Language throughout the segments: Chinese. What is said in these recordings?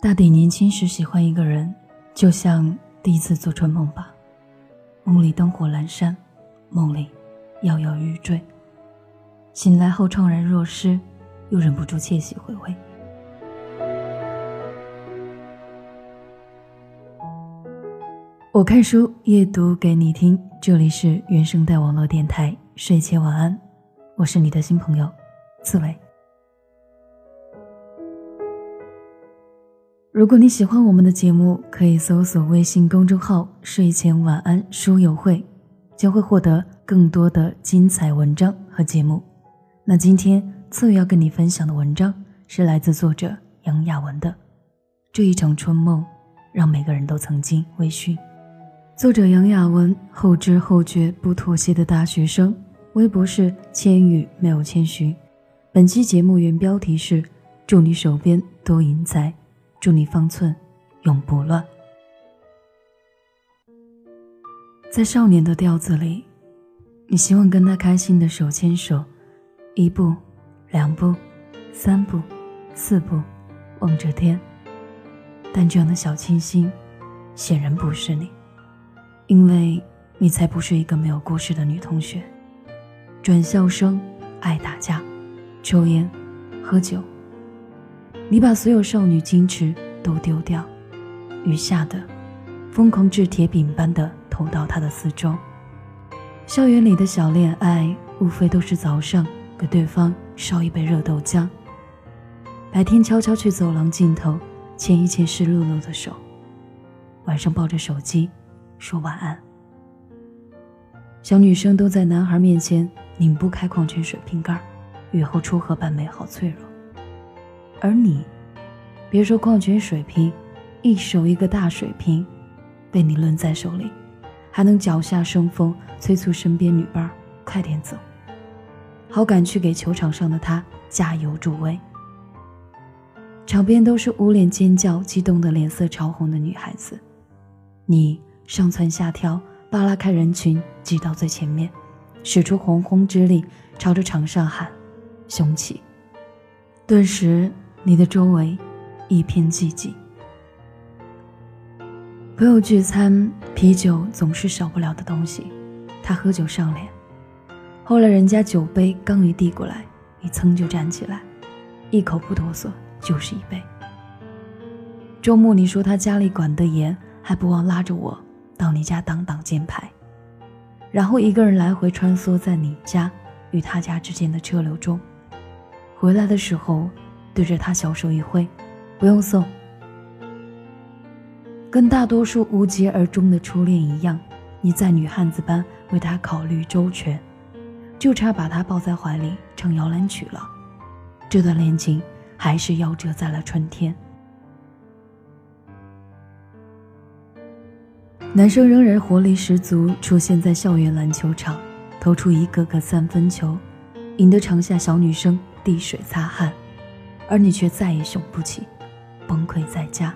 大抵年轻时喜欢一个人，就像第一次做春梦吧。梦里灯火阑珊，梦里摇摇欲坠。醒来后怅然若失，又忍不住窃喜回味。我看书夜读给你听，这里是原声带网络电台，睡前晚安，我是你的新朋友，刺猬。如果你喜欢我们的节目，可以搜索微信公众号“睡前晚安书友会”，将会获得更多的精彩文章和节目。那今天次要跟你分享的文章是来自作者杨雅文的《这一场春梦，让每个人都曾经微醺》。作者杨雅文，后知后觉不妥协的大学生，微博是千语没有千寻。本期节目原标题是“祝你手边多银财”。祝你方寸永不乱。在少年的调子里，你希望跟他开心的手牵手，一步，两步，三步，四步，望着天。但这样的小清新，显然不是你，因为你才不是一个没有故事的女同学。转校生，爱打架，抽烟，喝酒。你把所有少女矜持都丢掉，余下的疯狂掷铁饼般的投到他的四周。校园里的小恋爱，无非都是早上给对方烧一杯热豆浆，白天悄悄去走廊尽头牵一牵湿漉漉的手，晚上抱着手机说晚安。小女生都在男孩面前拧不开矿泉水瓶盖，雨后初荷般美好脆弱。而你，别说矿泉水瓶，一手一个大水瓶，被你抡在手里，还能脚下生风，催促身边女伴快点走，好赶去给球场上的他加油助威。场边都是捂脸尖叫、激动的脸色潮红的女孩子，你上蹿下跳，扒拉开人群，挤到最前面，使出洪荒之力，朝着场上喊：“雄起！”顿时。你的周围一片寂静。朋友聚餐，啤酒总是少不了的东西。他喝酒上脸，后来人家酒杯刚一递过来，你噌就站起来，一口不哆嗦就是一杯。周末你说他家里管得严，还不忘拉着我到你家挡挡箭牌，然后一个人来回穿梭在你家与他家之间的车流中。回来的时候。对着他小手一挥，不用送。跟大多数无疾而终的初恋一样，你在女汉子般为他考虑周全，就差把他抱在怀里唱摇篮曲了。这段恋情还是夭折在了春天。男生仍然活力十足，出现在校园篮球场，投出一个个三分球，引得场下小女生滴水擦汗。而你却再也雄不起，崩溃在家。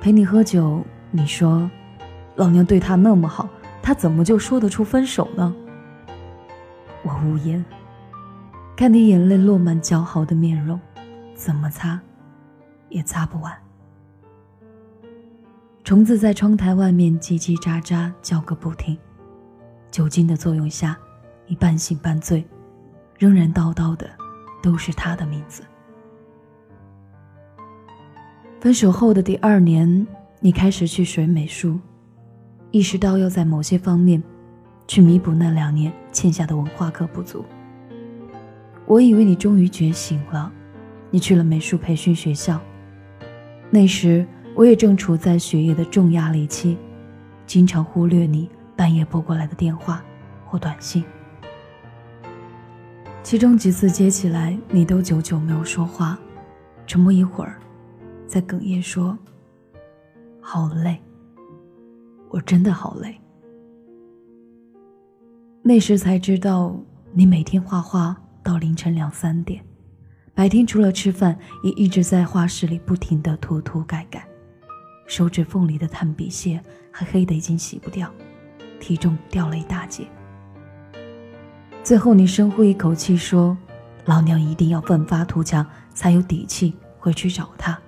陪你喝酒，你说，老娘对他那么好，他怎么就说得出分手呢？我无言，看你眼泪落满姣好的面容，怎么擦，也擦不完。虫子在窗台外面叽叽喳喳叫个不停，酒精的作用下，你半醒半醉，仍然叨叨的。都是他的名字。分手后的第二年，你开始去学美术，意识到要在某些方面去弥补那两年欠下的文化课不足。我以为你终于觉醒了，你去了美术培训学校。那时我也正处在学业的重压力期，经常忽略你半夜拨过来的电话或短信。其中几次接起来，你都久久没有说话，沉默一会儿，再哽咽说：“好累，我真的好累。”那时才知道，你每天画画到凌晨两三点，白天除了吃饭，也一直在画室里不停的涂涂改改，手指缝里的炭笔屑还黑的已经洗不掉，体重掉了一大截。最后你深呼一口气说老娘一定要奋发图强才有底气回去找他。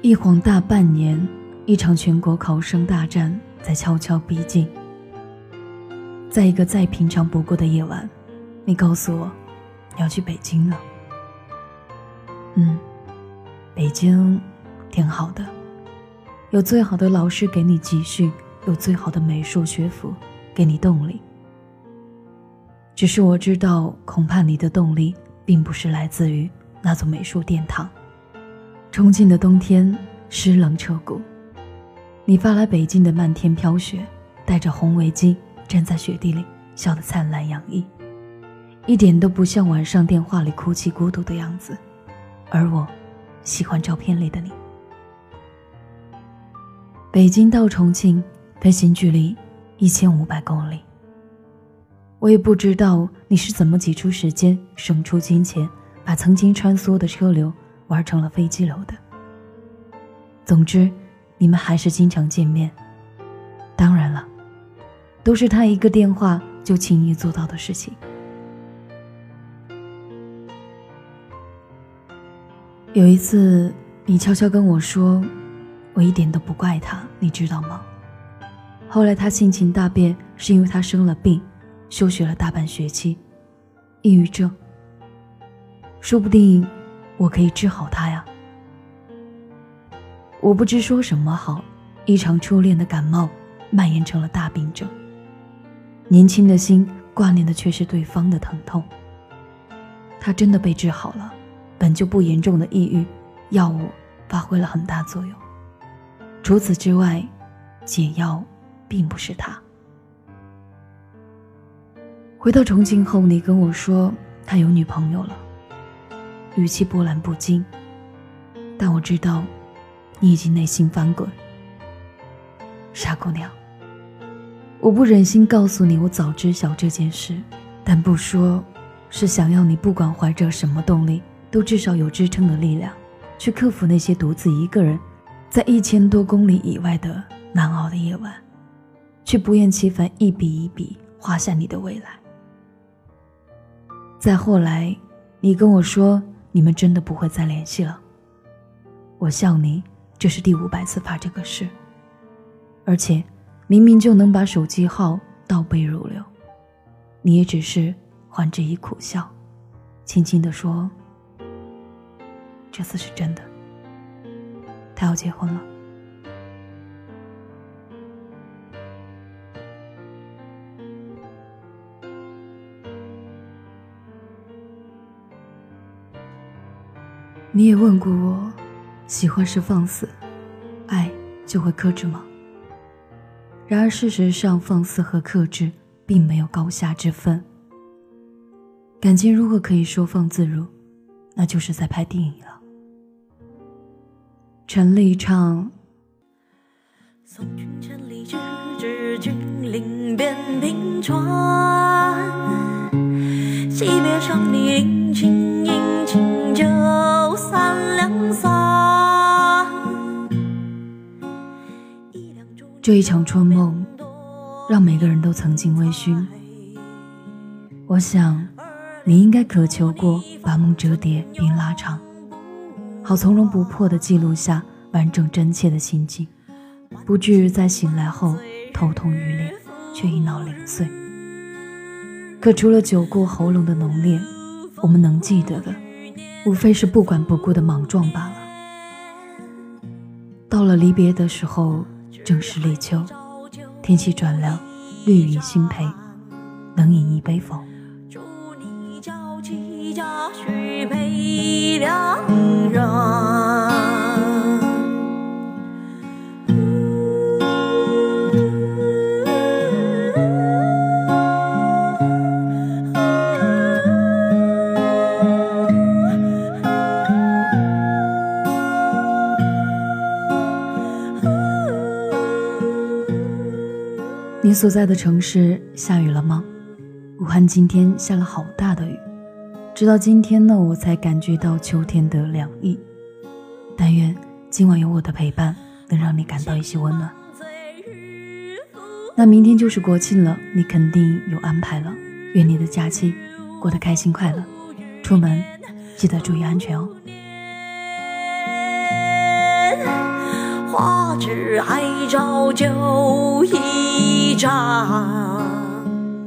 一晃大半年一场全国考生大战在悄悄逼近。在一个再平常不过的夜晚你告诉我你要去北京了。嗯北京挺好的有最好的老师给你集训有最好的美术学府给你动力。只是我知道，恐怕你的动力并不是来自于那座美术殿堂。重庆的冬天湿冷彻骨，你发来北京的漫天飘雪，戴着红围巾站在雪地里，笑得灿烂洋溢，一点都不像晚上电话里哭泣孤独的样子。而我，喜欢照片里的你。北京到重庆飞行距离一千五百公里。我也不知道你是怎么挤出时间、省出金钱，把曾经穿梭的车流玩成了飞机流的。总之，你们还是经常见面。当然了，都是他一个电话就轻易做到的事情。有一次，你悄悄跟我说，我一点都不怪他，你知道吗？后来他性情大变，是因为他生了病。休学了大半学期，抑郁症。说不定我可以治好他呀。我不知说什么好，一场初恋的感冒蔓延成了大病症。年轻的心挂念的却是对方的疼痛。他真的被治好了，本就不严重的抑郁，药物发挥了很大作用。除此之外，解药并不是他。回到重庆后，你跟我说他有女朋友了，语气波澜不惊。但我知道，你已经内心翻滚。傻姑娘，我不忍心告诉你我早知晓这件事，但不说，是想要你不管怀着什么动力，都至少有支撑的力量，去克服那些独自一个人，在一千多公里以外的难熬的夜晚，去不厌其烦一笔一笔画下你的未来。再后来，你跟我说你们真的不会再联系了。我笑你，这是第五百次发这个誓，而且明明就能把手机号倒背如流，你也只是还之以苦笑，轻轻地说：“这次是真的，他要结婚了。”你也问过我，喜欢是放肆，爱就会克制吗？然而事实上，放肆和克制并没有高下之分。感情如果可以收放自如，那就是在拍电影了。陈丽唱。送君千里之志，君临边平川。惜别上你殷勤殷勤酒。这一场春梦，让每个人都曾经微醺。我想，你应该渴求过把梦折叠并拉长，好从容不迫地记录下完整真切的心境，不至于在醒来后头痛欲裂，却一脑零碎。可除了酒过喉咙的浓烈，我们能记得的，无非是不管不顾的莽撞罢了。到了离别的时候。正是立秋，天气转凉，绿云新培，能饮一杯否？祝你娇妻佳婿配良人。所在的城市下雨了吗？武汉今天下了好大的雨，直到今天呢，我才感觉到秋天的凉意。但愿今晚有我的陪伴，能让你感到一些温暖。那明天就是国庆了，你肯定有安排了。愿你的假期过得开心快乐，出门记得注意安全哦。花枝还照旧一张。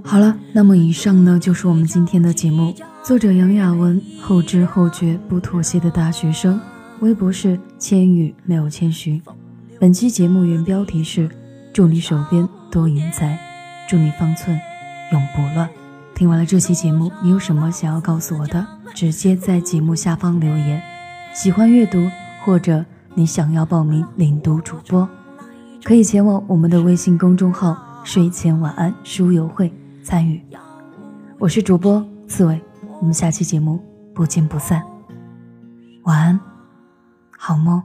好了，那么以上呢就是我们今天的节目。作者杨雅文，后知后觉不妥协的大学生。微博是千语没有千寻。本期节目原标题是：祝你手边多银财，祝你方寸永不乱。听完了这期节目，你有什么想要告诉我的？直接在节目下方留言。喜欢阅读，或者你想要报名领读主播，可以前往我们的微信公众号“睡前晚安书友会”参与。我是主播刺猬，我们下期节目不见不散。晚安，好梦。